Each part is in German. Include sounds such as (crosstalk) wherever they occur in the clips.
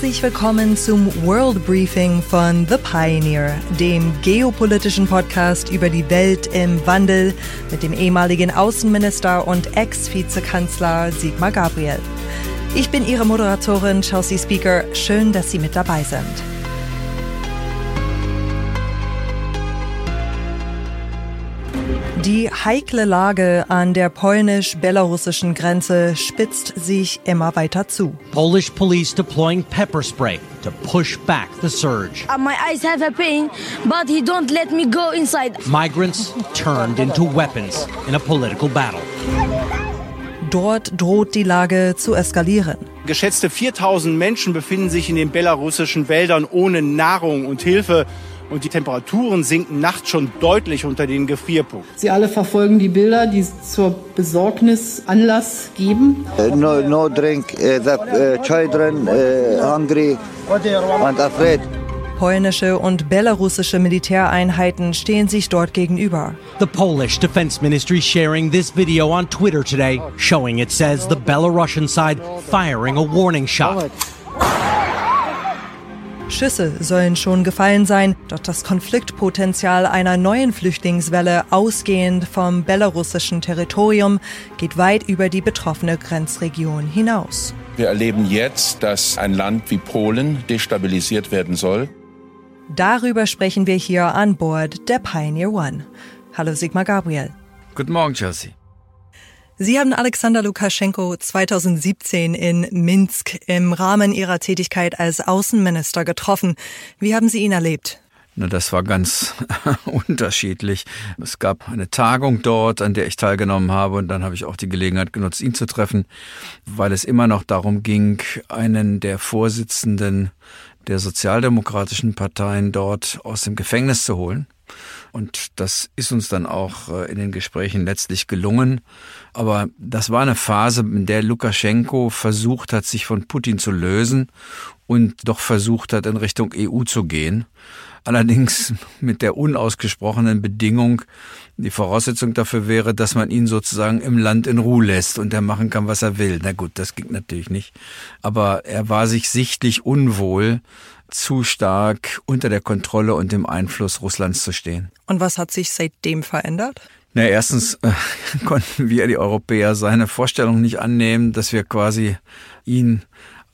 Herzlich willkommen zum World Briefing von The Pioneer, dem geopolitischen Podcast über die Welt im Wandel mit dem ehemaligen Außenminister und Ex-Vizekanzler Sigmar Gabriel. Ich bin Ihre Moderatorin Chelsea Speaker. Schön, dass Sie mit dabei sind. Die heikle Lage an der polnisch-belarussischen Grenze spitzt sich immer weiter zu. Polish police deploying pepper spray to push back the surge. Uh, my eyes have a pain, but he don't let me go inside. Migrants turned into weapons in a political battle. Dort droht die Lage zu eskalieren. Geschätzte 4000 Menschen befinden sich in den belarussischen Wäldern ohne Nahrung und Hilfe und die Temperaturen sinken nachts schon deutlich unter den Gefrierpunkt. Sie alle verfolgen die Bilder, die zur Besorgnis Anlass geben. Uh, no, no drink, uh, that uh, children uh, hungry and afraid. Polnische und belarussische Militäreinheiten stehen sich dort gegenüber. The Polish Defense Ministry sharing this video on Twitter today, showing it says the Belarusian side firing a warning shot. Schüsse sollen schon gefallen sein, doch das Konfliktpotenzial einer neuen Flüchtlingswelle ausgehend vom belarussischen Territorium geht weit über die betroffene Grenzregion hinaus. Wir erleben jetzt, dass ein Land wie Polen destabilisiert werden soll. Darüber sprechen wir hier an Bord der Pioneer One. Hallo Sigmar Gabriel. Guten Morgen, Chelsea. Sie haben Alexander Lukaschenko 2017 in Minsk im Rahmen Ihrer Tätigkeit als Außenminister getroffen. Wie haben Sie ihn erlebt? Na, das war ganz (laughs) unterschiedlich. Es gab eine Tagung dort, an der ich teilgenommen habe, und dann habe ich auch die Gelegenheit genutzt, ihn zu treffen, weil es immer noch darum ging, einen der Vorsitzenden der sozialdemokratischen Parteien dort aus dem Gefängnis zu holen. Und das ist uns dann auch äh, in den Gesprächen letztlich gelungen. Aber das war eine Phase, in der Lukaschenko versucht hat, sich von Putin zu lösen und doch versucht hat, in Richtung EU zu gehen. Allerdings (laughs) mit der unausgesprochenen Bedingung, die Voraussetzung dafür wäre, dass man ihn sozusagen im Land in Ruhe lässt und er machen kann, was er will. Na gut, das ging natürlich nicht. Aber er war sich sichtlich unwohl, zu stark unter der Kontrolle und dem Einfluss Russlands zu stehen. Und was hat sich seitdem verändert? Na, erstens äh, (laughs) konnten wir, die Europäer, seine Vorstellung nicht annehmen, dass wir quasi ihn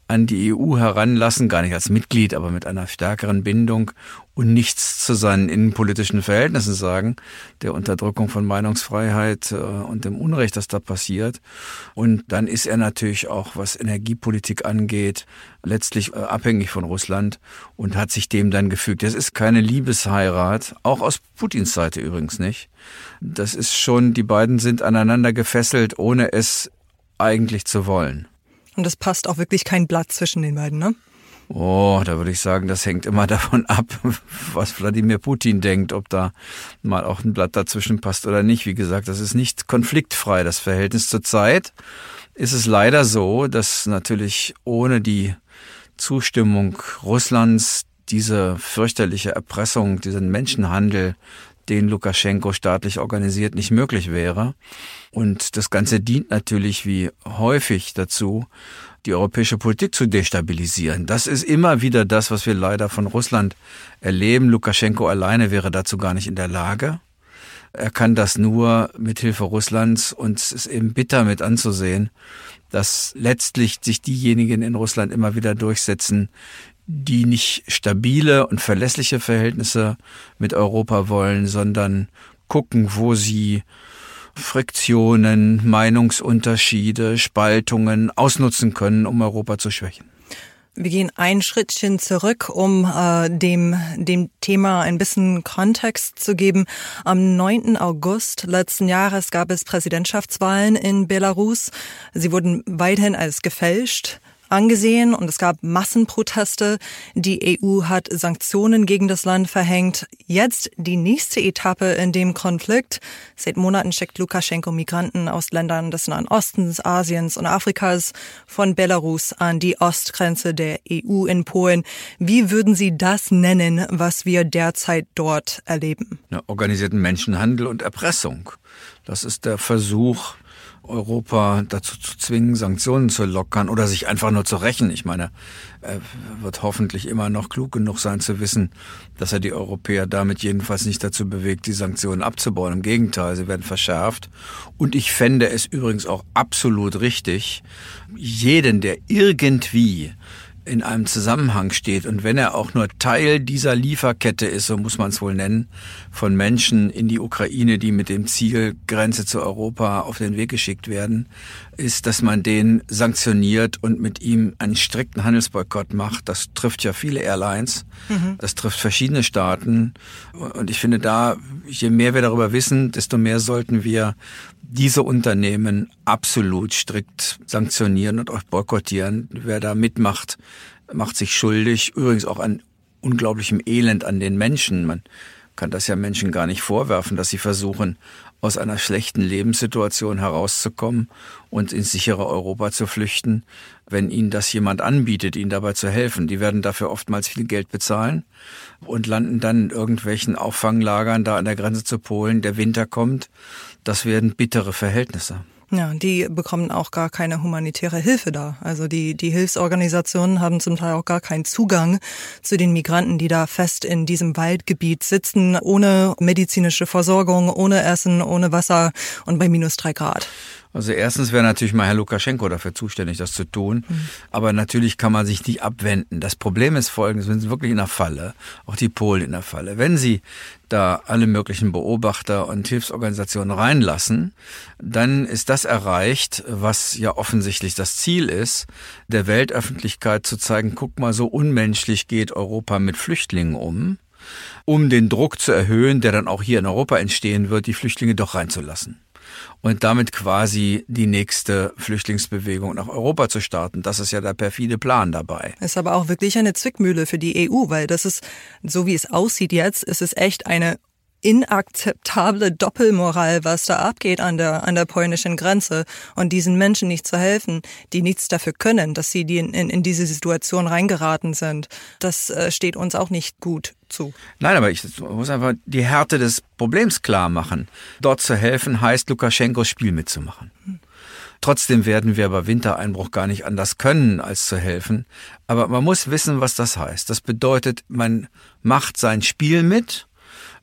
an die EU heranlassen, gar nicht als Mitglied, aber mit einer stärkeren Bindung und nichts zu seinen innenpolitischen Verhältnissen sagen, der Unterdrückung von Meinungsfreiheit äh, und dem Unrecht, das da passiert. Und dann ist er natürlich auch, was Energiepolitik angeht, letztlich äh, abhängig von Russland und hat sich dem dann gefügt. Das ist keine Liebesheirat, auch aus Putins Seite übrigens nicht. Das ist schon, die beiden sind aneinander gefesselt, ohne es eigentlich zu wollen. Und es passt auch wirklich kein Blatt zwischen den beiden, ne? Oh, da würde ich sagen, das hängt immer (laughs) davon ab, was Wladimir Putin denkt, ob da mal auch ein Blatt dazwischen passt oder nicht. Wie gesagt, das ist nicht konfliktfrei, das Verhältnis zur Zeit. Ist es leider so, dass natürlich ohne die Zustimmung Russlands diese fürchterliche Erpressung, diesen Menschenhandel, den Lukaschenko staatlich organisiert, nicht möglich wäre. Und das Ganze dient natürlich wie häufig dazu, die europäische Politik zu destabilisieren. Das ist immer wieder das, was wir leider von Russland erleben. Lukaschenko alleine wäre dazu gar nicht in der Lage. Er kann das nur mit Hilfe Russlands und es ist eben bitter mit anzusehen, dass letztlich sich diejenigen in Russland immer wieder durchsetzen, die nicht stabile und verlässliche Verhältnisse mit Europa wollen, sondern gucken, wo sie Friktionen, Meinungsunterschiede, Spaltungen ausnutzen können, um Europa zu schwächen. Wir gehen ein Schrittchen zurück, um äh, dem, dem Thema ein bisschen Kontext zu geben. Am 9. August letzten Jahres gab es Präsidentschaftswahlen in Belarus. Sie wurden weithin als gefälscht angesehen und es gab Massenproteste. Die EU hat Sanktionen gegen das Land verhängt. Jetzt die nächste Etappe in dem Konflikt. Seit Monaten schickt Lukaschenko Migranten aus Ländern des Nahen Ostens, Asiens und Afrikas von Belarus an die Ostgrenze der EU in Polen. Wie würden Sie das nennen, was wir derzeit dort erleben? Ja, organisierten Menschenhandel und Erpressung. Das ist der Versuch, Europa dazu zu zwingen, Sanktionen zu lockern oder sich einfach nur zu rächen. Ich meine, er wird hoffentlich immer noch klug genug sein zu wissen, dass er die Europäer damit jedenfalls nicht dazu bewegt, die Sanktionen abzubauen. Im Gegenteil, sie werden verschärft. Und ich fände es übrigens auch absolut richtig, jeden, der irgendwie in einem Zusammenhang steht und wenn er auch nur Teil dieser Lieferkette ist, so muss man es wohl nennen, von Menschen in die Ukraine, die mit dem Ziel Grenze zu Europa auf den Weg geschickt werden, ist, dass man den sanktioniert und mit ihm einen strikten Handelsboykott macht. Das trifft ja viele Airlines, mhm. das trifft verschiedene Staaten und ich finde da, je mehr wir darüber wissen, desto mehr sollten wir diese Unternehmen absolut strikt sanktionieren und auch boykottieren. Wer da mitmacht, macht sich schuldig. Übrigens auch an unglaublichem Elend an den Menschen. Man kann das ja Menschen gar nicht vorwerfen, dass sie versuchen, aus einer schlechten Lebenssituation herauszukommen und ins sichere Europa zu flüchten, wenn ihnen das jemand anbietet, ihnen dabei zu helfen. Die werden dafür oftmals viel Geld bezahlen und landen dann in irgendwelchen Auffanglagern da an der Grenze zu Polen. Der Winter kommt das werden bittere Verhältnisse. Ja, die bekommen auch gar keine humanitäre Hilfe da. Also die, die Hilfsorganisationen haben zum Teil auch gar keinen Zugang zu den Migranten, die da fest in diesem Waldgebiet sitzen, ohne medizinische Versorgung, ohne Essen, ohne Wasser und bei minus drei Grad. Also erstens wäre natürlich mal Herr Lukaschenko dafür zuständig, das zu tun. Mhm. Aber natürlich kann man sich nicht abwenden. Das Problem ist folgendes, wenn Sie wirklich in der Falle, auch die Polen in der Falle, wenn Sie da alle möglichen Beobachter und Hilfsorganisationen reinlassen, dann ist das erreicht, was ja offensichtlich das Ziel ist, der Weltöffentlichkeit zu zeigen, guck mal, so unmenschlich geht Europa mit Flüchtlingen um, um den Druck zu erhöhen, der dann auch hier in Europa entstehen wird, die Flüchtlinge doch reinzulassen und damit quasi die nächste Flüchtlingsbewegung nach Europa zu starten. Das ist ja der perfide Plan dabei. Ist aber auch wirklich eine Zwickmühle für die EU, weil das ist, so wie es aussieht jetzt, ist es echt eine inakzeptable Doppelmoral, was da abgeht an der, an der polnischen Grenze und diesen Menschen nicht zu helfen, die nichts dafür können, dass sie die in, in, in diese Situation reingeraten sind. Das äh, steht uns auch nicht gut zu. Nein, aber ich muss einfach die Härte des Problems klar machen. Dort zu helfen heißt, Lukaschenkos Spiel mitzumachen. Hm. Trotzdem werden wir bei Wintereinbruch gar nicht anders können, als zu helfen. Aber man muss wissen, was das heißt. Das bedeutet, man macht sein Spiel mit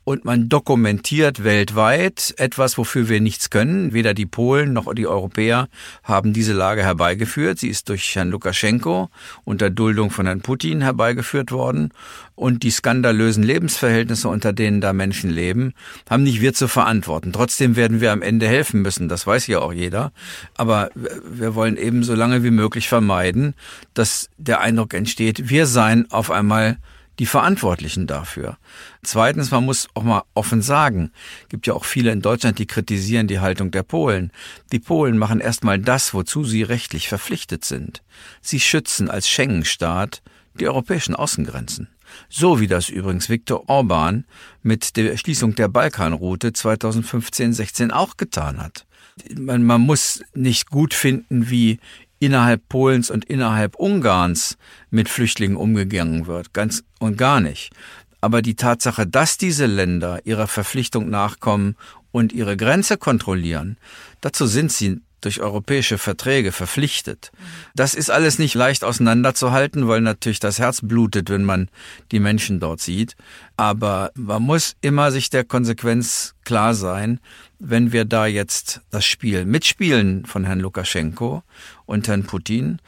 und man dokumentiert weltweit etwas, wofür wir nichts können. Weder die Polen noch die Europäer haben diese Lage herbeigeführt. Sie ist durch Herrn Lukaschenko unter Duldung von Herrn Putin herbeigeführt worden. Und die skandalösen Lebensverhältnisse, unter denen da Menschen leben, haben nicht wir zu verantworten. Trotzdem werden wir am Ende helfen müssen. Das weiß ja auch jeder. Aber wir wollen eben so lange wie möglich vermeiden, dass der Eindruck entsteht, wir seien auf einmal die Verantwortlichen dafür. Zweitens, man muss auch mal offen sagen, gibt ja auch viele in Deutschland, die kritisieren die Haltung der Polen. Die Polen machen erstmal das, wozu sie rechtlich verpflichtet sind. Sie schützen als Schengen-Staat die europäischen Außengrenzen. So wie das übrigens Viktor Orban mit der Schließung der Balkanroute 2015-16 auch getan hat. Man, man muss nicht gut finden, wie innerhalb Polens und innerhalb Ungarns mit Flüchtlingen umgegangen wird. Ganz und gar nicht. Aber die Tatsache, dass diese Länder ihrer Verpflichtung nachkommen und ihre Grenze kontrollieren, dazu sind sie durch europäische Verträge verpflichtet. Das ist alles nicht leicht auseinanderzuhalten, weil natürlich das Herz blutet, wenn man die Menschen dort sieht. Aber man muss immer sich der Konsequenz klar sein, wenn wir da jetzt das Spiel mitspielen von Herrn Lukaschenko und Herrn Putin,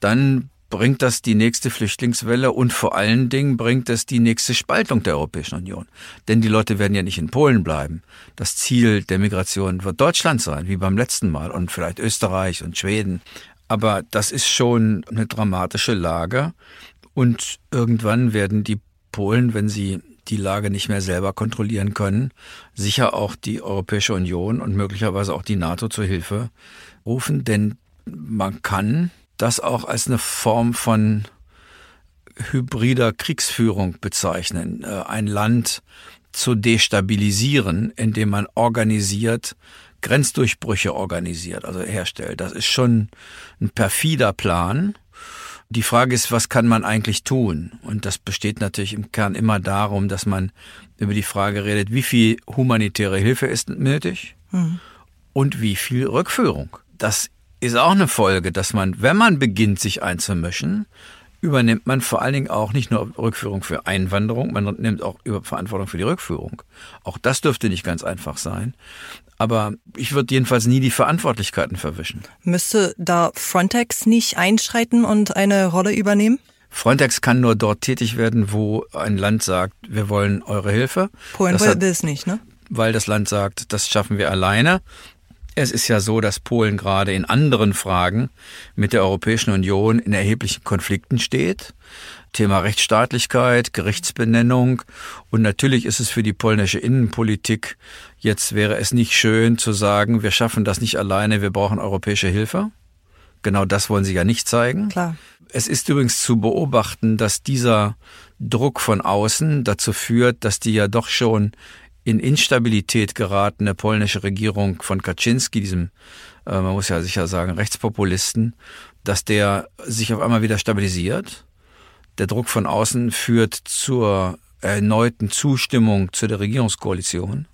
dann bringt das die nächste Flüchtlingswelle und vor allen Dingen bringt es die nächste Spaltung der Europäischen Union. Denn die Leute werden ja nicht in Polen bleiben. Das Ziel der Migration wird Deutschland sein, wie beim letzten Mal und vielleicht Österreich und Schweden. Aber das ist schon eine dramatische Lage und irgendwann werden die Polen, wenn sie die Lage nicht mehr selber kontrollieren können, sicher auch die Europäische Union und möglicherweise auch die NATO zur Hilfe rufen, denn man kann das auch als eine Form von hybrider Kriegsführung bezeichnen, äh, ein Land zu destabilisieren, indem man organisiert, Grenzdurchbrüche organisiert, also herstellt. Das ist schon ein perfider Plan. Die Frage ist, was kann man eigentlich tun? Und das besteht natürlich im Kern immer darum, dass man über die Frage redet, wie viel humanitäre Hilfe ist nötig mhm. und wie viel Rückführung. das ist auch eine Folge, dass man, wenn man beginnt, sich einzumischen, übernimmt man vor allen Dingen auch nicht nur Rückführung für Einwanderung, man nimmt auch Verantwortung für die Rückführung. Auch das dürfte nicht ganz einfach sein. Aber ich würde jedenfalls nie die Verantwortlichkeiten verwischen. Müsste da Frontex nicht einschreiten und eine Rolle übernehmen? Frontex kann nur dort tätig werden, wo ein Land sagt, wir wollen eure Hilfe. Polen will es nicht, ne? Weil das Land sagt, das schaffen wir alleine. Es ist ja so, dass Polen gerade in anderen Fragen mit der Europäischen Union in erheblichen Konflikten steht. Thema Rechtsstaatlichkeit, Gerichtsbenennung. Und natürlich ist es für die polnische Innenpolitik, jetzt wäre es nicht schön zu sagen, wir schaffen das nicht alleine, wir brauchen europäische Hilfe. Genau das wollen sie ja nicht zeigen. Klar. Es ist übrigens zu beobachten, dass dieser Druck von außen dazu führt, dass die ja doch schon in Instabilität geratene polnische Regierung von Kaczynski, diesem, äh, man muss ja sicher sagen, Rechtspopulisten, dass der sich auf einmal wieder stabilisiert. Der Druck von außen führt zur erneuten Zustimmung zu der Regierungskoalition,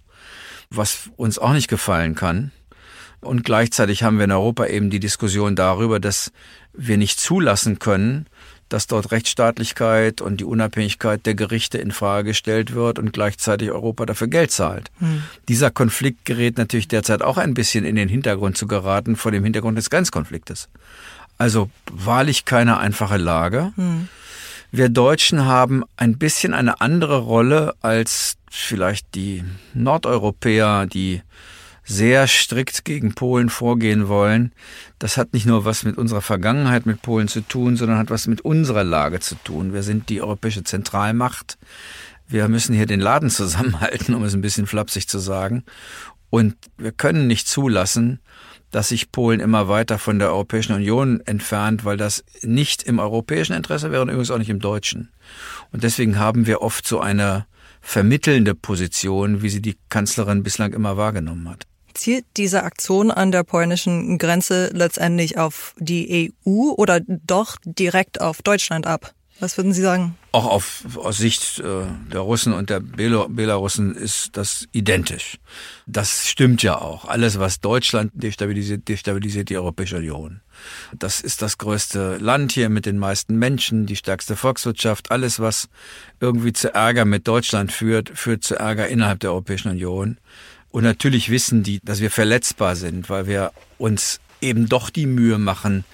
was uns auch nicht gefallen kann. Und gleichzeitig haben wir in Europa eben die Diskussion darüber, dass wir nicht zulassen können, dass dort Rechtsstaatlichkeit und die Unabhängigkeit der Gerichte in Frage gestellt wird und gleichzeitig Europa dafür Geld zahlt. Hm. Dieser Konflikt gerät natürlich derzeit auch ein bisschen in den Hintergrund zu geraten vor dem Hintergrund des Grenzkonfliktes. Also wahrlich keine einfache Lage. Hm. Wir Deutschen haben ein bisschen eine andere Rolle als vielleicht die Nordeuropäer, die sehr strikt gegen Polen vorgehen wollen, das hat nicht nur was mit unserer Vergangenheit mit Polen zu tun, sondern hat was mit unserer Lage zu tun. Wir sind die europäische Zentralmacht. Wir müssen hier den Laden (laughs) zusammenhalten, um es ein bisschen flapsig zu sagen. Und wir können nicht zulassen, dass sich Polen immer weiter von der Europäischen Union entfernt, weil das nicht im europäischen Interesse wäre und übrigens auch nicht im deutschen. Und deswegen haben wir oft so eine vermittelnde Position, wie sie die Kanzlerin bislang immer wahrgenommen hat. Zielt diese Aktion an der polnischen Grenze letztendlich auf die EU oder doch direkt auf Deutschland ab? Was würden Sie sagen? Auch auf, aus Sicht äh, der Russen und der Belarussen ist das identisch. Das stimmt ja auch. Alles, was Deutschland destabilisiert, destabilisiert die Europäische Union. Das ist das größte Land hier mit den meisten Menschen, die stärkste Volkswirtschaft. Alles, was irgendwie zu Ärger mit Deutschland führt, führt zu Ärger innerhalb der Europäischen Union. Und natürlich wissen die, dass wir verletzbar sind, weil wir uns eben doch die Mühe machen,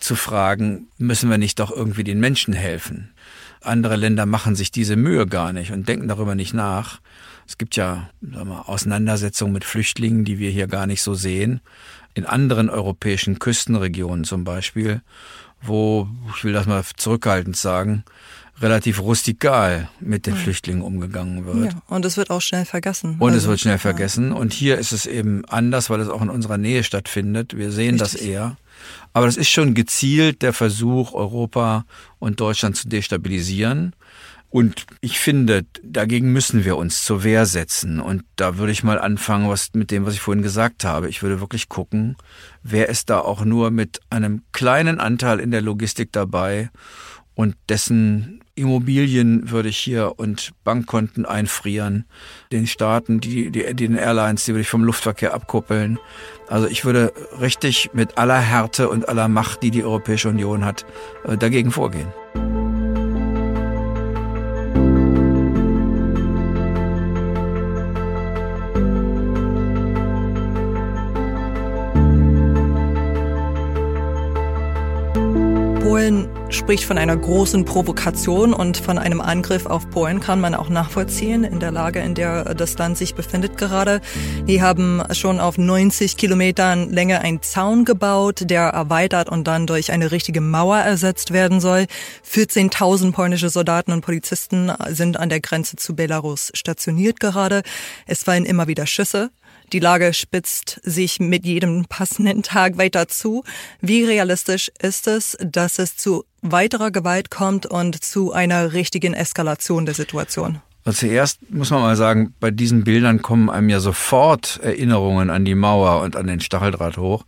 zu fragen, müssen wir nicht doch irgendwie den Menschen helfen? Andere Länder machen sich diese Mühe gar nicht und denken darüber nicht nach. Es gibt ja wir, Auseinandersetzungen mit Flüchtlingen, die wir hier gar nicht so sehen. In anderen europäischen Küstenregionen zum Beispiel, wo, ich will das mal zurückhaltend sagen, relativ rustikal mit den ja. Flüchtlingen umgegangen wird. Ja, und es wird auch schnell vergessen. Und also, es wird schnell vergessen. Und hier ist es eben anders, weil es auch in unserer Nähe stattfindet. Wir sehen Richtig. das eher. Aber das ist schon gezielt der Versuch, Europa und Deutschland zu destabilisieren. Und ich finde, dagegen müssen wir uns zur Wehr setzen. Und da würde ich mal anfangen, was mit dem, was ich vorhin gesagt habe. Ich würde wirklich gucken, wer ist da auch nur mit einem kleinen Anteil in der Logistik dabei und dessen Immobilien würde ich hier und Bankkonten einfrieren, den Staaten, die, die, den Airlines, die würde ich vom Luftverkehr abkuppeln. Also ich würde richtig mit aller Härte und aller Macht, die die Europäische Union hat, äh, dagegen vorgehen. Polen spricht von einer großen Provokation und von einem Angriff auf Polen kann man auch nachvollziehen in der Lage, in der das Land sich befindet gerade. Die haben schon auf 90 Kilometern Länge einen Zaun gebaut, der erweitert und dann durch eine richtige Mauer ersetzt werden soll. 14.000 polnische Soldaten und Polizisten sind an der Grenze zu Belarus stationiert gerade. Es fallen immer wieder Schüsse. Die Lage spitzt sich mit jedem passenden Tag weiter zu. Wie realistisch ist es, dass es zu weiterer Gewalt kommt und zu einer richtigen Eskalation der Situation? Also zuerst muss man mal sagen, bei diesen Bildern kommen einem ja sofort Erinnerungen an die Mauer und an den Stacheldraht hoch.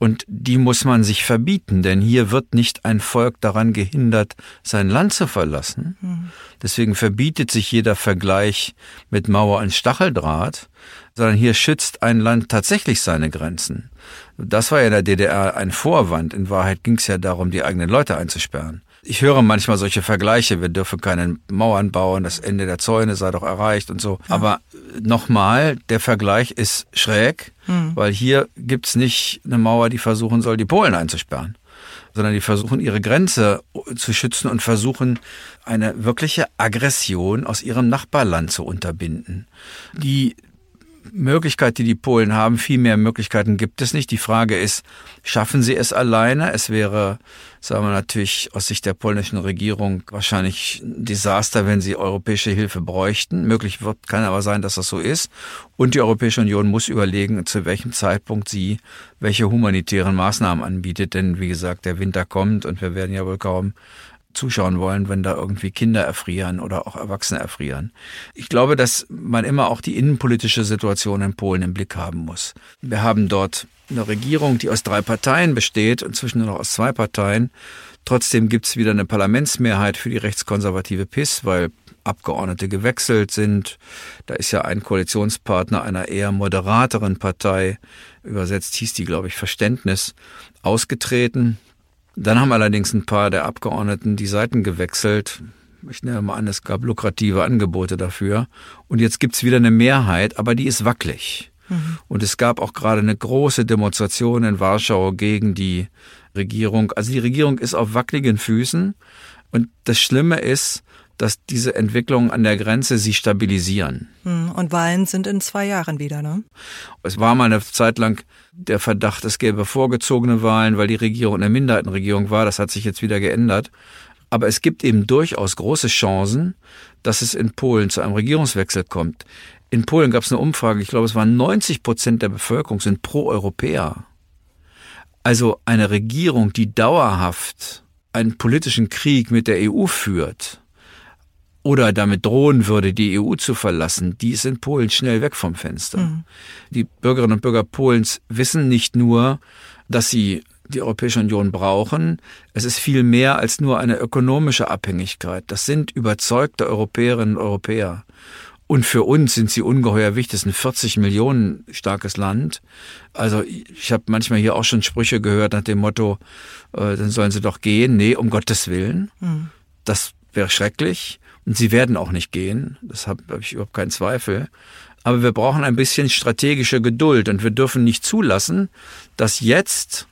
Und die muss man sich verbieten, denn hier wird nicht ein Volk daran gehindert, sein Land zu verlassen. Deswegen verbietet sich jeder Vergleich mit Mauer und Stacheldraht, sondern hier schützt ein Land tatsächlich seine Grenzen. Das war ja in der DDR ein Vorwand. In Wahrheit ging es ja darum, die eigenen Leute einzusperren. Ich höre manchmal solche Vergleiche, wir dürfen keine Mauern bauen, das Ende der Zäune sei doch erreicht und so. Ja. Aber nochmal, der Vergleich ist schräg, mhm. weil hier gibt's nicht eine Mauer, die versuchen soll, die Polen einzusperren sondern die versuchen ihre Grenze zu schützen und versuchen eine wirkliche Aggression aus ihrem Nachbarland zu unterbinden. Die Möglichkeit, die die Polen haben. Viel mehr Möglichkeiten gibt es nicht. Die Frage ist, schaffen sie es alleine? Es wäre, sagen wir natürlich aus Sicht der polnischen Regierung wahrscheinlich ein Desaster, wenn sie europäische Hilfe bräuchten. Möglich wird, kann aber sein, dass das so ist. Und die Europäische Union muss überlegen, zu welchem Zeitpunkt sie welche humanitären Maßnahmen anbietet. Denn wie gesagt, der Winter kommt und wir werden ja wohl kaum zuschauen wollen, wenn da irgendwie Kinder erfrieren oder auch Erwachsene erfrieren. Ich glaube, dass man immer auch die innenpolitische Situation in Polen im Blick haben muss. Wir haben dort eine Regierung, die aus drei Parteien besteht, inzwischen nur noch aus zwei Parteien. Trotzdem gibt's wieder eine Parlamentsmehrheit für die rechtskonservative PIS, weil Abgeordnete gewechselt sind. Da ist ja ein Koalitionspartner einer eher moderateren Partei, übersetzt hieß die, glaube ich, Verständnis, ausgetreten. Dann haben allerdings ein paar der Abgeordneten die Seiten gewechselt. Ich nehme mal an, es gab lukrative Angebote dafür. Und jetzt gibt's wieder eine Mehrheit, aber die ist wackelig. Mhm. Und es gab auch gerade eine große Demonstration in Warschau gegen die Regierung. Also die Regierung ist auf wackeligen Füßen. Und das Schlimme ist, dass diese Entwicklungen an der Grenze sie stabilisieren. Hm, und Wahlen sind in zwei Jahren wieder, ne? Es war mal eine Zeit lang der Verdacht, es gäbe vorgezogene Wahlen, weil die Regierung eine Minderheitenregierung war. Das hat sich jetzt wieder geändert. Aber es gibt eben durchaus große Chancen, dass es in Polen zu einem Regierungswechsel kommt. In Polen gab es eine Umfrage, ich glaube, es waren 90 Prozent der Bevölkerung sind pro-Europäer. Also eine Regierung, die dauerhaft einen politischen Krieg mit der EU führt, oder damit drohen würde, die EU zu verlassen, die ist in Polen schnell weg vom Fenster. Mhm. Die Bürgerinnen und Bürger Polens wissen nicht nur, dass sie die Europäische Union brauchen. Es ist viel mehr als nur eine ökonomische Abhängigkeit. Das sind überzeugte Europäerinnen und Europäer. Und für uns sind sie ungeheuer wichtig. Das ist ein 40 Millionen starkes Land. Also ich habe manchmal hier auch schon Sprüche gehört nach dem Motto, äh, dann sollen sie doch gehen. Nee, um Gottes Willen. Mhm. Das wäre schrecklich. Und sie werden auch nicht gehen, das habe hab ich überhaupt keinen Zweifel. Aber wir brauchen ein bisschen strategische Geduld und wir dürfen nicht zulassen, dass jetzt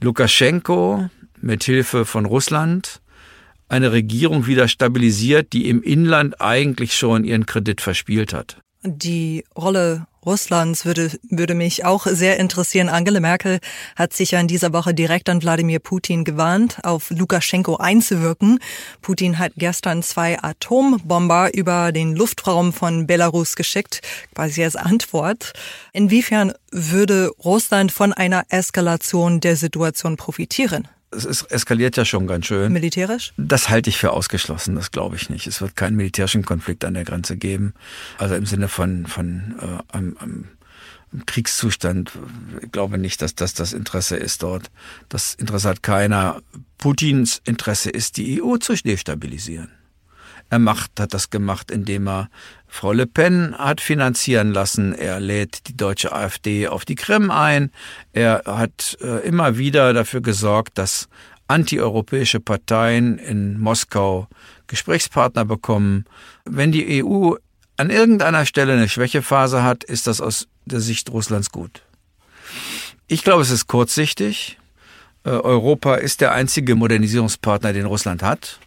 Lukaschenko mit Hilfe von Russland eine Regierung wieder stabilisiert, die im Inland eigentlich schon ihren Kredit verspielt hat. Die Rolle Russlands würde, würde mich auch sehr interessieren. Angela Merkel hat sich ja in dieser Woche direkt an Wladimir Putin gewarnt, auf Lukaschenko einzuwirken. Putin hat gestern zwei Atombomber über den Luftraum von Belarus geschickt, quasi als Antwort. Inwiefern würde Russland von einer Eskalation der Situation profitieren? Es ist, eskaliert ja schon ganz schön. Militärisch? Das halte ich für ausgeschlossen, das glaube ich nicht. Es wird keinen militärischen Konflikt an der Grenze geben. Also im Sinne von, von äh, einem, einem Kriegszustand. Ich glaube nicht, dass das das Interesse ist dort. Das Interesse hat keiner. Putins Interesse ist, die EU zu destabilisieren. Er macht, hat das gemacht, indem er Frau Le Pen hat finanzieren lassen. Er lädt die deutsche AfD auf die Krim ein. Er hat äh, immer wieder dafür gesorgt, dass antieuropäische Parteien in Moskau Gesprächspartner bekommen. Wenn die EU an irgendeiner Stelle eine Schwächephase hat, ist das aus der Sicht Russlands gut. Ich glaube, es ist kurzsichtig. Äh, Europa ist der einzige Modernisierungspartner, den Russland hat.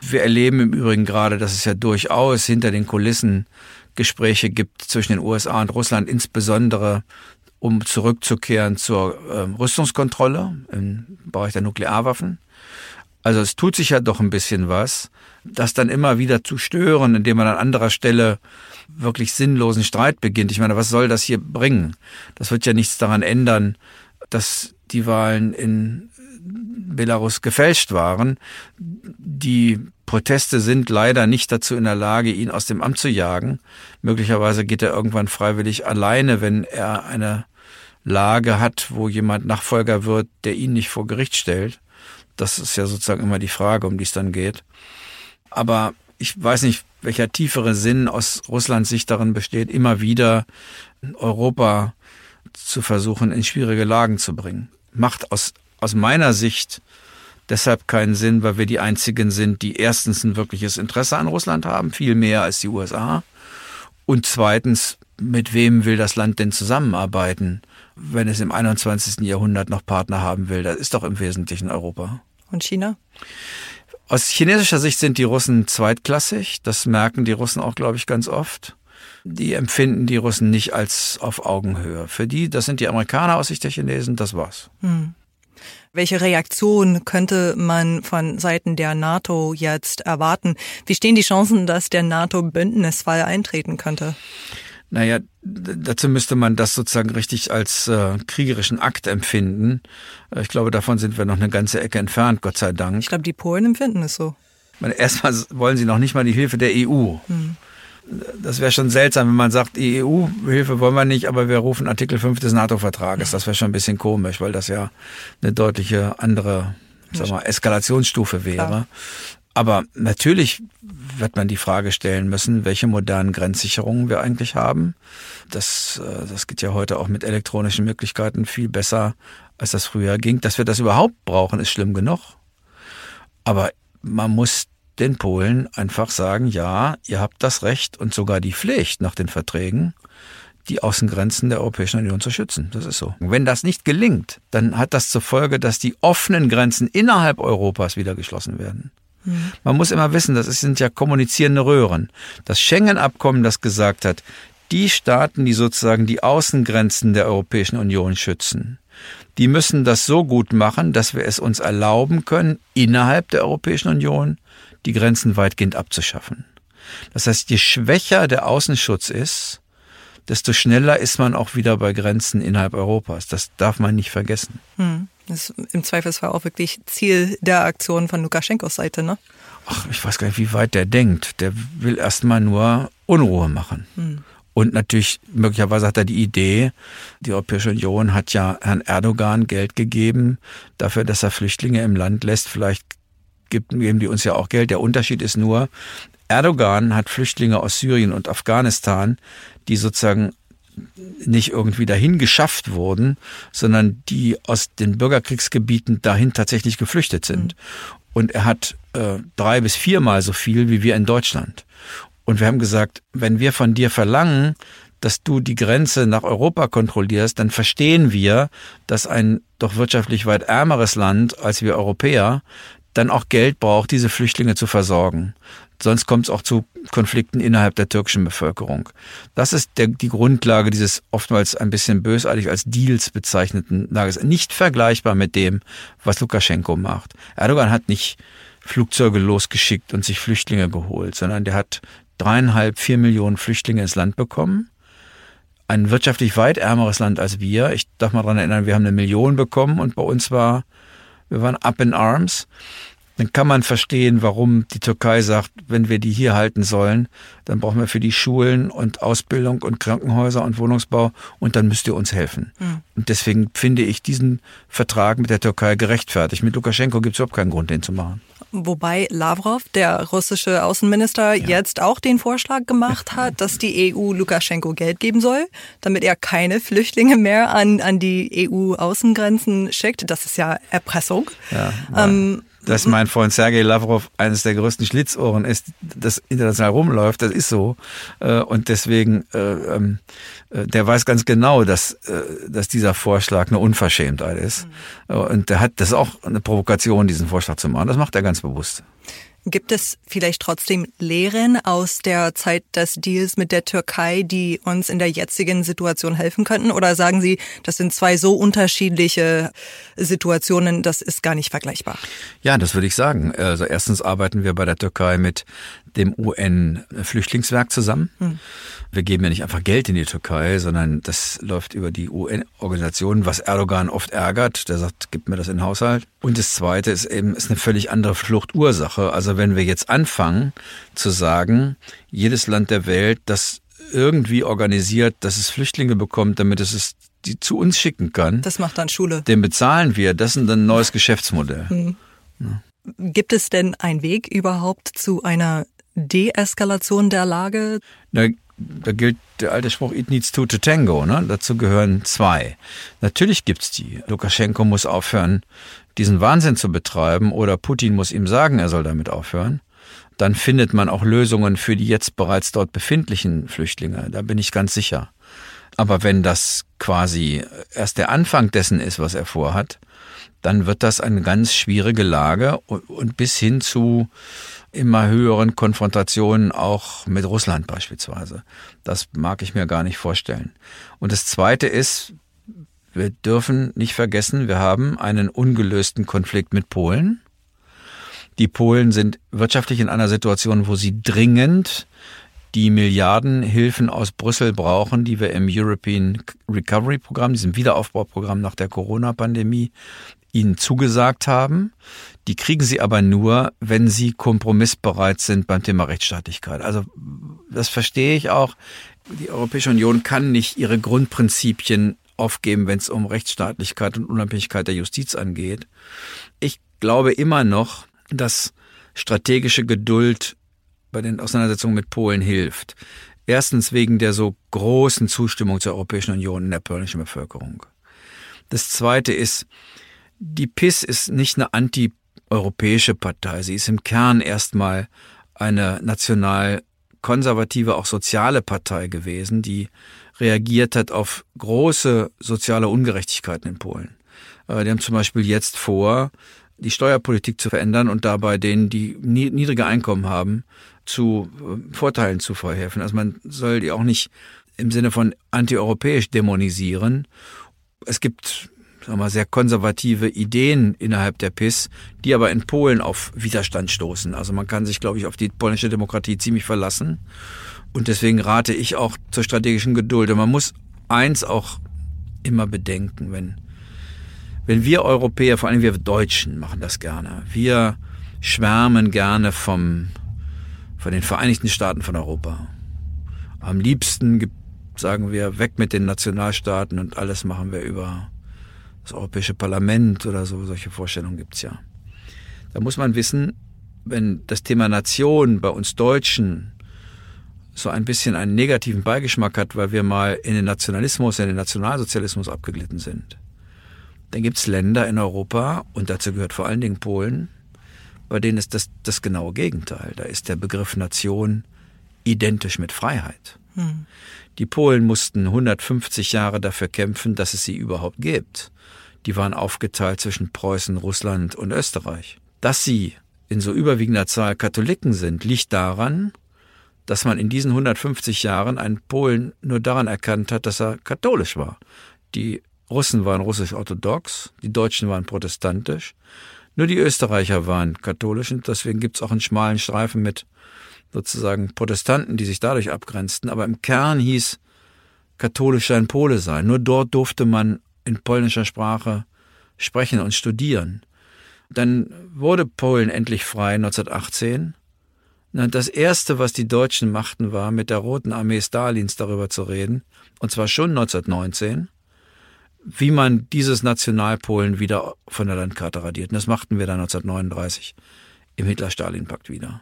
Wir erleben im Übrigen gerade, dass es ja durchaus hinter den Kulissen Gespräche gibt zwischen den USA und Russland, insbesondere um zurückzukehren zur äh, Rüstungskontrolle im Bereich der Nuklearwaffen. Also es tut sich ja doch ein bisschen was, das dann immer wieder zu stören, indem man an anderer Stelle wirklich sinnlosen Streit beginnt. Ich meine, was soll das hier bringen? Das wird ja nichts daran ändern, dass die Wahlen in Belarus gefälscht waren. Die Proteste sind leider nicht dazu in der Lage, ihn aus dem Amt zu jagen. Möglicherweise geht er irgendwann freiwillig alleine, wenn er eine Lage hat, wo jemand Nachfolger wird, der ihn nicht vor Gericht stellt. Das ist ja sozusagen immer die Frage, um die es dann geht. Aber ich weiß nicht, welcher tiefere Sinn aus Russlands Sicht darin besteht, immer wieder Europa zu versuchen, in schwierige Lagen zu bringen. Macht aus, aus meiner Sicht deshalb keinen Sinn, weil wir die einzigen sind, die erstens ein wirkliches Interesse an Russland haben, viel mehr als die USA. Und zweitens, mit wem will das Land denn zusammenarbeiten, wenn es im 21. Jahrhundert noch Partner haben will? Das ist doch im Wesentlichen Europa. Und China? Aus chinesischer Sicht sind die Russen zweitklassig. Das merken die Russen auch, glaube ich, ganz oft. Die empfinden die Russen nicht als auf Augenhöhe. Für die, das sind die Amerikaner aus Sicht der Chinesen, das war's. Hm. Welche Reaktion könnte man von Seiten der NATO jetzt erwarten? Wie stehen die Chancen, dass der NATO-Bündnisfall eintreten könnte? Naja, dazu müsste man das sozusagen richtig als äh, kriegerischen Akt empfinden. Äh, ich glaube, davon sind wir noch eine ganze Ecke entfernt, Gott sei Dank. Ich glaube, die Polen empfinden es so. Erstmal wollen sie noch nicht mal die Hilfe der EU. Hm. Das wäre schon seltsam, wenn man sagt, die EU-Hilfe wollen wir nicht, aber wir rufen Artikel 5 des NATO-Vertrages. Das wäre schon ein bisschen komisch, weil das ja eine deutliche andere sag mal, Eskalationsstufe wäre. Klar. Aber natürlich wird man die Frage stellen müssen, welche modernen Grenzsicherungen wir eigentlich haben. Das, äh, das geht ja heute auch mit elektronischen Möglichkeiten viel besser, als das früher ging. Dass wir das überhaupt brauchen, ist schlimm genug. Aber man muss den Polen einfach sagen, ja, ihr habt das Recht und sogar die Pflicht nach den Verträgen, die Außengrenzen der Europäischen Union zu schützen. Das ist so. Wenn das nicht gelingt, dann hat das zur Folge, dass die offenen Grenzen innerhalb Europas wieder geschlossen werden. Mhm. Man muss immer wissen, das sind ja kommunizierende Röhren. Das Schengen-Abkommen, das gesagt hat, die Staaten, die sozusagen die Außengrenzen der Europäischen Union schützen, die müssen das so gut machen, dass wir es uns erlauben können, innerhalb der Europäischen Union die Grenzen weitgehend abzuschaffen. Das heißt, je schwächer der Außenschutz ist, desto schneller ist man auch wieder bei Grenzen innerhalb Europas. Das darf man nicht vergessen. Hm. Das ist im Zweifelsfall auch wirklich Ziel der Aktion von Lukaschenkos Seite, ne? Ach, ich weiß gar nicht, wie weit der denkt. Der will erstmal nur Unruhe machen. Hm. Und natürlich, möglicherweise hat er die Idee, die Europäische Union hat ja Herrn Erdogan Geld gegeben dafür, dass er Flüchtlinge im Land lässt. Vielleicht geben die uns ja auch Geld. Der Unterschied ist nur, Erdogan hat Flüchtlinge aus Syrien und Afghanistan, die sozusagen nicht irgendwie dahin geschafft wurden, sondern die aus den Bürgerkriegsgebieten dahin tatsächlich geflüchtet sind. Mhm. Und er hat äh, drei bis viermal so viel wie wir in Deutschland. Und wir haben gesagt, wenn wir von dir verlangen, dass du die Grenze nach Europa kontrollierst, dann verstehen wir, dass ein doch wirtschaftlich weit ärmeres Land als wir Europäer dann auch Geld braucht, diese Flüchtlinge zu versorgen. Sonst kommt es auch zu Konflikten innerhalb der türkischen Bevölkerung. Das ist der, die Grundlage dieses oftmals ein bisschen bösartig als Deals bezeichneten Lages. Nicht vergleichbar mit dem, was Lukaschenko macht. Erdogan hat nicht Flugzeuge losgeschickt und sich Flüchtlinge geholt, sondern der hat dreieinhalb, vier Millionen Flüchtlinge ins Land bekommen. Ein wirtschaftlich weit ärmeres Land als wir. Ich darf mal dran erinnern, wir haben eine Million bekommen und bei uns war, wir waren up in arms dann kann man verstehen, warum die Türkei sagt, wenn wir die hier halten sollen, dann brauchen wir für die Schulen und Ausbildung und Krankenhäuser und Wohnungsbau und dann müsst ihr uns helfen. Mhm. Und deswegen finde ich diesen Vertrag mit der Türkei gerechtfertigt. Mit Lukaschenko gibt es überhaupt keinen Grund, den zu machen. Wobei Lavrov, der russische Außenminister, ja. jetzt auch den Vorschlag gemacht hat, dass die EU Lukaschenko Geld geben soll, damit er keine Flüchtlinge mehr an, an die EU-Außengrenzen schickt. Das ist ja Erpressung. Ja, ähm, dass mein Freund Sergei Lavrov eines der größten Schlitzohren ist, das international rumläuft, das ist so. Äh, und deswegen, äh, ähm, äh, der weiß ganz genau, dass, dass dieser Vorschlag eine Unverschämtheit ist. Mhm. Und der hat, das ist auch eine Provokation, diesen Vorschlag zu machen. Das macht er ganz bewusst. Gibt es vielleicht trotzdem Lehren aus der Zeit des Deals mit der Türkei, die uns in der jetzigen Situation helfen könnten? Oder sagen Sie, das sind zwei so unterschiedliche Situationen, das ist gar nicht vergleichbar? Ja, das würde ich sagen. Also erstens arbeiten wir bei der Türkei mit dem UN-Flüchtlingswerk zusammen. Hm. Wir geben ja nicht einfach Geld in die Türkei, sondern das läuft über die UN-Organisation, was Erdogan oft ärgert. Der sagt, gib mir das in den Haushalt. Und das Zweite ist eben, ist eine völlig andere Fluchtursache. Also wenn wir jetzt anfangen zu sagen, jedes Land der Welt, das irgendwie organisiert, dass es Flüchtlinge bekommt, damit es es die zu uns schicken kann. Das macht dann Schule. Den bezahlen wir. Das ist ein neues Geschäftsmodell. Hm. Ja. Gibt es denn einen Weg überhaupt zu einer Deeskalation der Lage? Na, da gilt der alte Spruch, it needs two to tango. Ne? Dazu gehören zwei. Natürlich gibt's die. Lukaschenko muss aufhören, diesen Wahnsinn zu betreiben oder Putin muss ihm sagen, er soll damit aufhören. Dann findet man auch Lösungen für die jetzt bereits dort befindlichen Flüchtlinge. Da bin ich ganz sicher. Aber wenn das quasi erst der Anfang dessen ist, was er vorhat, dann wird das eine ganz schwierige Lage und bis hin zu immer höheren Konfrontationen auch mit Russland beispielsweise. Das mag ich mir gar nicht vorstellen. Und das Zweite ist, wir dürfen nicht vergessen, wir haben einen ungelösten Konflikt mit Polen. Die Polen sind wirtschaftlich in einer Situation, wo sie dringend die Milliardenhilfen aus Brüssel brauchen, die wir im European Recovery Programm, diesem Wiederaufbauprogramm nach der Corona-Pandemie, ihnen zugesagt haben. Die kriegen sie aber nur, wenn sie kompromissbereit sind beim Thema Rechtsstaatlichkeit. Also das verstehe ich auch. Die Europäische Union kann nicht ihre Grundprinzipien aufgeben, wenn es um Rechtsstaatlichkeit und Unabhängigkeit der Justiz angeht. Ich glaube immer noch, dass strategische Geduld bei den Auseinandersetzungen mit Polen hilft. Erstens wegen der so großen Zustimmung zur Europäischen Union in der polnischen Bevölkerung. Das zweite ist, die PIS ist nicht eine anti-europäische Partei. Sie ist im Kern erstmal eine national konservative, auch soziale Partei gewesen, die reagiert hat auf große soziale Ungerechtigkeiten in Polen. Äh, die haben zum Beispiel jetzt vor, die Steuerpolitik zu verändern und dabei denen, die niedrige Einkommen haben, zu äh, Vorteilen zu verhelfen. Also man soll die auch nicht im Sinne von antieuropäisch dämonisieren. Es gibt sagen wir, sehr konservative Ideen innerhalb der PIS, die aber in Polen auf Widerstand stoßen. Also man kann sich, glaube ich, auf die polnische Demokratie ziemlich verlassen. Und deswegen rate ich auch zur strategischen Geduld. Und man muss eins auch immer bedenken, wenn, wenn wir Europäer, vor allem wir Deutschen machen das gerne. Wir schwärmen gerne vom, von den Vereinigten Staaten von Europa. Am liebsten sagen wir weg mit den Nationalstaaten und alles machen wir über das Europäische Parlament oder so, solche Vorstellungen gibt's ja. Da muss man wissen, wenn das Thema Nation bei uns Deutschen so ein bisschen einen negativen Beigeschmack hat, weil wir mal in den Nationalismus, in den Nationalsozialismus abgeglitten sind, dann gibt's Länder in Europa, und dazu gehört vor allen Dingen Polen, bei denen ist das das genaue Gegenteil. Da ist der Begriff Nation identisch mit Freiheit. Hm. Die Polen mussten 150 Jahre dafür kämpfen, dass es sie überhaupt gibt. Die waren aufgeteilt zwischen Preußen, Russland und Österreich. Dass sie in so überwiegender Zahl Katholiken sind, liegt daran, dass man in diesen 150 Jahren einen Polen nur daran erkannt hat, dass er katholisch war. Die Russen waren russisch-orthodox, die Deutschen waren protestantisch, nur die Österreicher waren katholisch und deswegen gibt's auch einen schmalen Streifen mit sozusagen Protestanten, die sich dadurch abgrenzten, aber im Kern hieß katholisch ein Pole sein. Nur dort durfte man in polnischer Sprache sprechen und studieren. Dann wurde Polen endlich frei 1918. Das erste, was die Deutschen machten, war, mit der Roten Armee Stalins darüber zu reden, und zwar schon 1919, wie man dieses Nationalpolen wieder von der Landkarte radiert. Und das machten wir dann 1939 im Hitler-Stalin-Pakt wieder.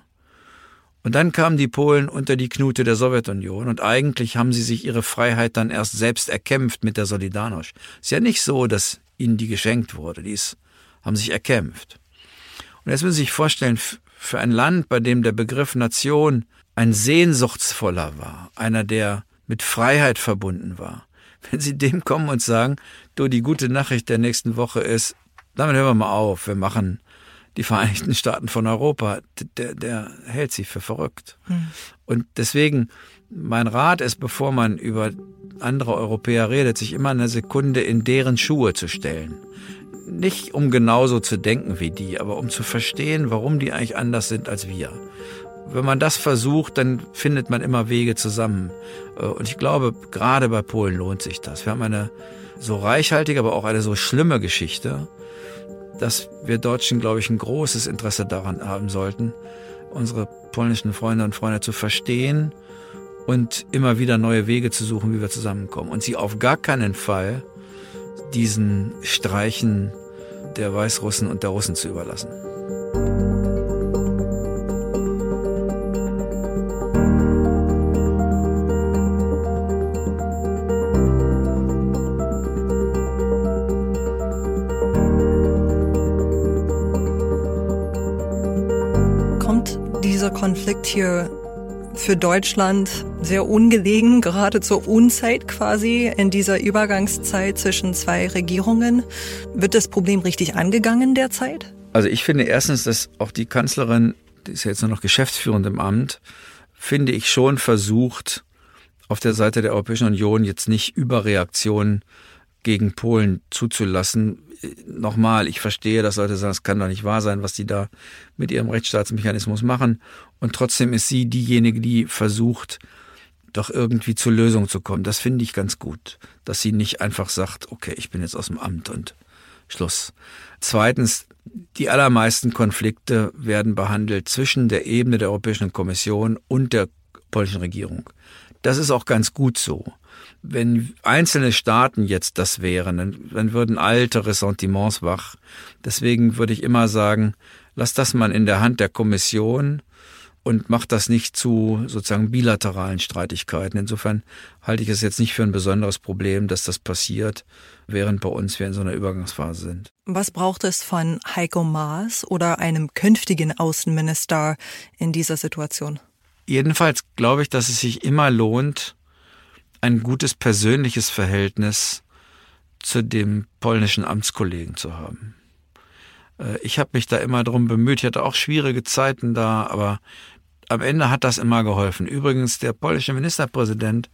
Und dann kamen die Polen unter die Knute der Sowjetunion und eigentlich haben sie sich ihre Freiheit dann erst selbst erkämpft mit der Solidarność. Ist ja nicht so, dass ihnen die geschenkt wurde, die haben sich erkämpft. Und jetzt müssen Sie sich vorstellen, für ein Land, bei dem der Begriff Nation ein sehnsuchtsvoller war, einer, der mit Freiheit verbunden war, (laughs) wenn Sie dem kommen und sagen, du, die gute Nachricht der nächsten Woche ist, damit hören wir mal auf, wir machen die Vereinigten Staaten von Europa, der, der hält sie für verrückt. Hm. Und deswegen, mein Rat ist, bevor man über andere Europäer redet, sich immer eine Sekunde in deren Schuhe zu stellen. Nicht um genauso zu denken wie die, aber um zu verstehen, warum die eigentlich anders sind als wir. Wenn man das versucht, dann findet man immer Wege zusammen. Äh, und ich glaube, gerade bei Polen lohnt sich das. Wir haben eine so reichhaltige, aber auch eine so schlimme Geschichte dass wir Deutschen, glaube ich, ein großes Interesse daran haben sollten, unsere polnischen Freunde und Freunde zu verstehen und immer wieder neue Wege zu suchen, wie wir zusammenkommen. Und sie auf gar keinen Fall diesen Streichen der Weißrussen und der Russen zu überlassen. Konflikt hier für Deutschland sehr ungelegen, gerade zur Unzeit quasi in dieser Übergangszeit zwischen zwei Regierungen. Wird das Problem richtig angegangen derzeit? Also ich finde erstens, dass auch die Kanzlerin, die ist ja jetzt nur noch geschäftsführend im Amt, finde ich schon versucht, auf der Seite der Europäischen Union jetzt nicht Überreaktionen gegen Polen zuzulassen. Nochmal, ich verstehe, dass Leute sagen, es kann doch nicht wahr sein, was die da mit ihrem Rechtsstaatsmechanismus machen. Und trotzdem ist sie diejenige, die versucht, doch irgendwie zur Lösung zu kommen. Das finde ich ganz gut, dass sie nicht einfach sagt, okay, ich bin jetzt aus dem Amt und Schluss. Zweitens, die allermeisten Konflikte werden behandelt zwischen der Ebene der Europäischen Kommission und der polnischen Regierung. Das ist auch ganz gut so. Wenn einzelne Staaten jetzt das wären, dann, dann würden alte Ressentiments wach. Deswegen würde ich immer sagen, lass das mal in der Hand der Kommission und macht das nicht zu sozusagen bilateralen Streitigkeiten. Insofern halte ich es jetzt nicht für ein besonderes Problem, dass das passiert, während bei uns wir in so einer Übergangsphase sind. Was braucht es von Heiko Maas oder einem künftigen Außenminister in dieser Situation? Jedenfalls glaube ich, dass es sich immer lohnt, ein gutes persönliches Verhältnis zu dem polnischen Amtskollegen zu haben. Äh, ich habe mich da immer drum bemüht. Ich hatte auch schwierige Zeiten da, aber am Ende hat das immer geholfen. Übrigens, der polnische Ministerpräsident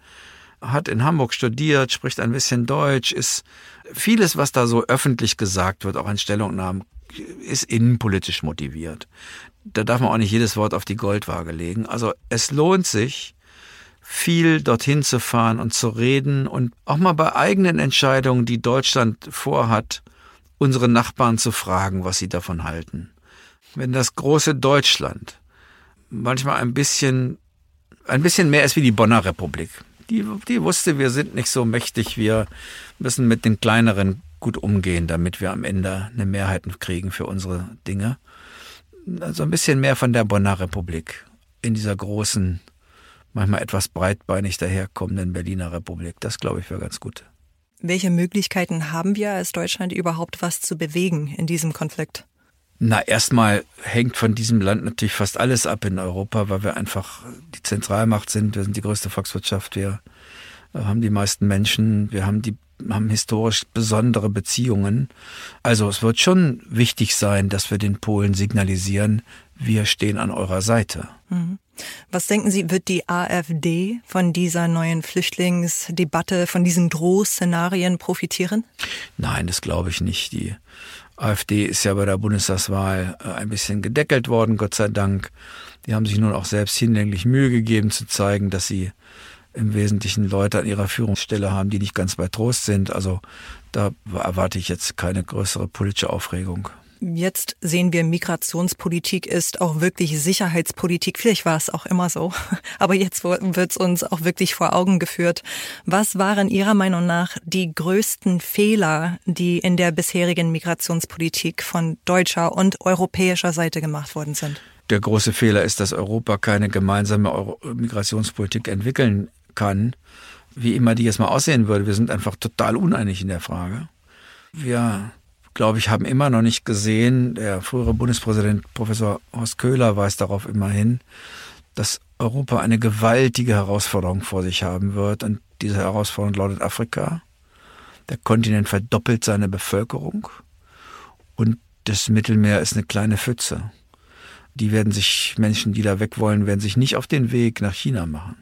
hat in Hamburg studiert, spricht ein bisschen Deutsch, ist vieles, was da so öffentlich gesagt wird, auch in Stellungnahmen, ist innenpolitisch motiviert. Da darf man auch nicht jedes Wort auf die Goldwaage legen. Also es lohnt sich, viel dorthin zu fahren und zu reden und auch mal bei eigenen Entscheidungen, die Deutschland vorhat, unsere Nachbarn zu fragen, was sie davon halten. Wenn das große Deutschland manchmal ein bisschen, ein bisschen mehr ist wie die Bonner Republik. Die, die wusste, wir sind nicht so mächtig, wir müssen mit den kleineren gut umgehen, damit wir am Ende eine Mehrheit kriegen für unsere Dinge. Also ein bisschen mehr von der Bonner Republik in dieser großen, manchmal etwas breitbeinig daherkommenden Berliner Republik. Das glaube ich wäre ganz gut. Welche Möglichkeiten haben wir als Deutschland überhaupt was zu bewegen in diesem Konflikt? Na, erstmal hängt von diesem Land natürlich fast alles ab in Europa, weil wir einfach die Zentralmacht sind. Wir sind die größte Volkswirtschaft. Wir haben die meisten Menschen. Wir haben die haben historisch besondere Beziehungen. Also es wird schon wichtig sein, dass wir den Polen signalisieren, wir stehen an eurer Seite. Mhm. Was denken Sie, wird die AfD von dieser neuen Flüchtlingsdebatte, von diesen Drohszenarien profitieren? Nein, das glaube ich nicht. Die AfD ist ja bei der Bundestagswahl äh, ein bisschen gedeckelt worden, Gott sei Dank. Die haben sich nun auch selbst hinlänglich Mühe gegeben zu zeigen, dass sie im Wesentlichen Leute an ihrer Führungsstelle haben, die nicht ganz bei Trost sind. Also da erwarte ich jetzt keine größere politische Aufregung. Jetzt sehen wir, Migrationspolitik ist auch wirklich Sicherheitspolitik. Vielleicht war es auch immer so, (laughs) aber jetzt wird es uns auch wirklich vor Augen geführt. Was waren Ihrer Meinung nach die größten Fehler, die in der bisherigen Migrationspolitik von deutscher und europäischer Seite gemacht worden sind? Der große Fehler ist, dass Europa keine gemeinsame Euro Migrationspolitik entwickeln kann, wie immer die jetzt mal aussehen würde. Wir sind einfach total uneinig in der Frage. Wir glaube ich, haben immer noch nicht gesehen, der frühere Bundespräsident Professor Horst Köhler weist darauf immer hin, dass Europa eine gewaltige Herausforderung vor sich haben wird. Und diese Herausforderung lautet Afrika. Der Kontinent verdoppelt seine Bevölkerung und das Mittelmeer ist eine kleine Pfütze. Die werden sich, Menschen, die da weg wollen, werden sich nicht auf den Weg nach China machen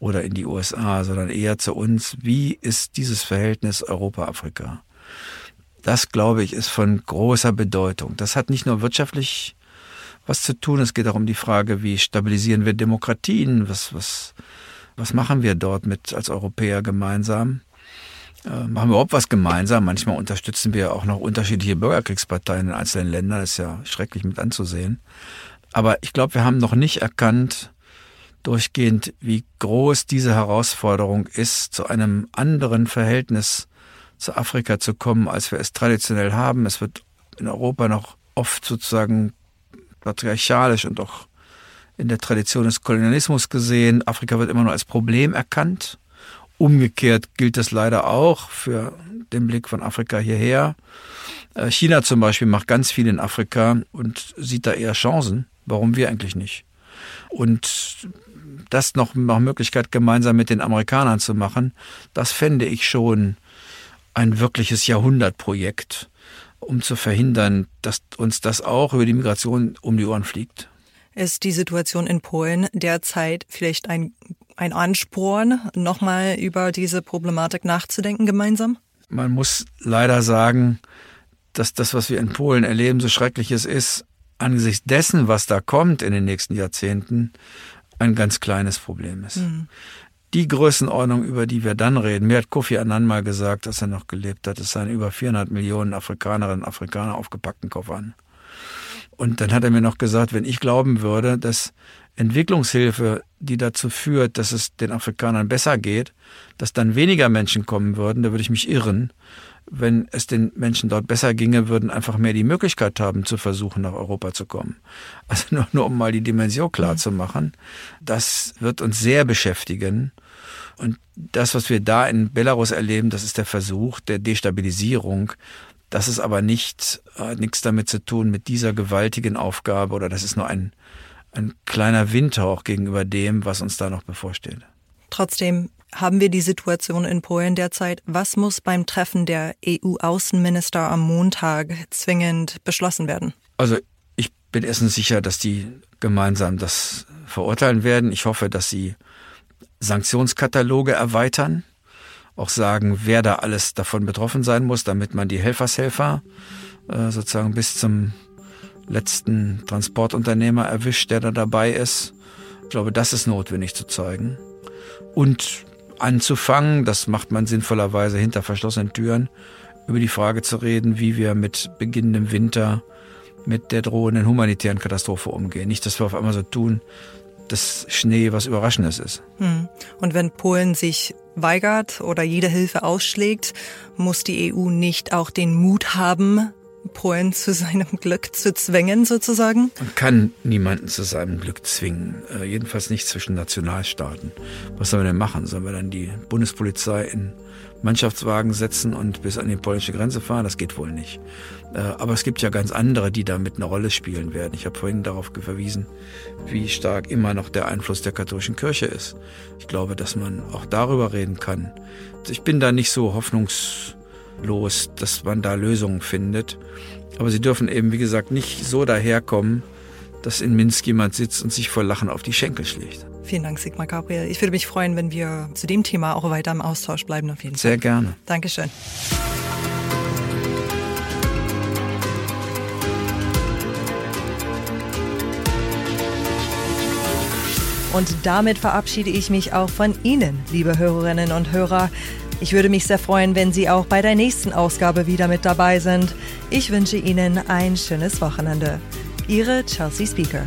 oder in die USA, sondern eher zu uns. Wie ist dieses Verhältnis Europa-Afrika? Das, glaube ich, ist von großer Bedeutung. Das hat nicht nur wirtschaftlich was zu tun, es geht auch um die Frage, wie stabilisieren wir Demokratien, was, was, was machen wir dort mit als Europäer gemeinsam? Äh, machen wir überhaupt was gemeinsam? Manchmal unterstützen wir auch noch unterschiedliche Bürgerkriegsparteien in einzelnen Ländern, das ist ja schrecklich mit anzusehen. Aber ich glaube, wir haben noch nicht erkannt, durchgehend, wie groß diese Herausforderung ist, zu einem anderen Verhältnis zu Afrika zu kommen, als wir es traditionell haben. Es wird in Europa noch oft sozusagen patriarchalisch und auch in der Tradition des Kolonialismus gesehen. Afrika wird immer nur als Problem erkannt. Umgekehrt gilt das leider auch für den Blick von Afrika hierher. Äh, China zum Beispiel macht ganz viel in Afrika und sieht da eher Chancen. Warum wir eigentlich nicht? Und das noch nach Möglichkeit gemeinsam mit den Amerikanern zu machen, das fände ich schon ein wirkliches Jahrhundertprojekt, um zu verhindern, dass uns das auch über die Migration um die Ohren fliegt. Ist die Situation in Polen derzeit vielleicht ein, ein Ansporn, nochmal über diese Problematik nachzudenken gemeinsam? Man muss leider sagen, dass das, was wir in Polen erleben, so schrecklich es ist, angesichts dessen, was da kommt in den nächsten Jahrzehnten, ein ganz kleines Problem ist. Mhm. Die Größenordnung, über die wir dann reden, mir hat Kofi Annan mal gesagt, dass er noch gelebt hat, es seien über 400 Millionen Afrikanerinnen und Afrikaner auf gepackten Koffern. Und dann hat er mir noch gesagt, wenn ich glauben würde, dass Entwicklungshilfe, die dazu führt, dass es den Afrikanern besser geht, dass dann weniger Menschen kommen würden, da würde ich mich irren wenn es den Menschen dort besser ginge, würden einfach mehr die Möglichkeit haben, zu versuchen, nach Europa zu kommen. Also nur, nur um mal die Dimension klar mhm. zu machen. Das wird uns sehr beschäftigen. Und das, was wir da in Belarus erleben, das ist der Versuch der Destabilisierung. Das ist aber nicht, hat nichts damit zu tun mit dieser gewaltigen Aufgabe oder das ist nur ein, ein kleiner Windhauch gegenüber dem, was uns da noch bevorsteht. Trotzdem haben wir die Situation in Polen derzeit. Was muss beim Treffen der EU-Außenminister am Montag zwingend beschlossen werden? Also ich bin erstens sicher, dass die gemeinsam das verurteilen werden. Ich hoffe, dass sie Sanktionskataloge erweitern, auch sagen, wer da alles davon betroffen sein muss, damit man die Helfershelfer äh, sozusagen bis zum letzten Transportunternehmer erwischt, der da dabei ist. Ich glaube, das ist notwendig zu zeigen. Und anzufangen, das macht man sinnvollerweise hinter verschlossenen Türen, über die Frage zu reden, wie wir mit beginnendem Winter mit der drohenden humanitären Katastrophe umgehen. Nicht, dass wir auf einmal so tun, dass Schnee was Überraschendes ist. Hm. Und wenn Polen sich weigert oder jede Hilfe ausschlägt, muss die EU nicht auch den Mut haben, Polen zu seinem Glück zu zwingen, sozusagen? Man kann niemanden zu seinem Glück zwingen. Äh, jedenfalls nicht zwischen Nationalstaaten. Was sollen wir denn machen? Sollen wir dann die Bundespolizei in Mannschaftswagen setzen und bis an die polnische Grenze fahren? Das geht wohl nicht. Äh, aber es gibt ja ganz andere, die damit eine Rolle spielen werden. Ich habe vorhin darauf verwiesen, wie stark immer noch der Einfluss der katholischen Kirche ist. Ich glaube, dass man auch darüber reden kann. Ich bin da nicht so hoffnungs los, dass man da Lösungen findet. Aber sie dürfen eben, wie gesagt, nicht so daherkommen, dass in Minsk jemand sitzt und sich vor Lachen auf die Schenkel schlägt. Vielen Dank, Sigmar Gabriel. Ich würde mich freuen, wenn wir zu dem Thema auch weiter im Austausch bleiben. Auf jeden Sehr Fall. gerne. Dankeschön. Und damit verabschiede ich mich auch von Ihnen, liebe Hörerinnen und Hörer. Ich würde mich sehr freuen, wenn Sie auch bei der nächsten Ausgabe wieder mit dabei sind. Ich wünsche Ihnen ein schönes Wochenende. Ihre Chelsea Speaker.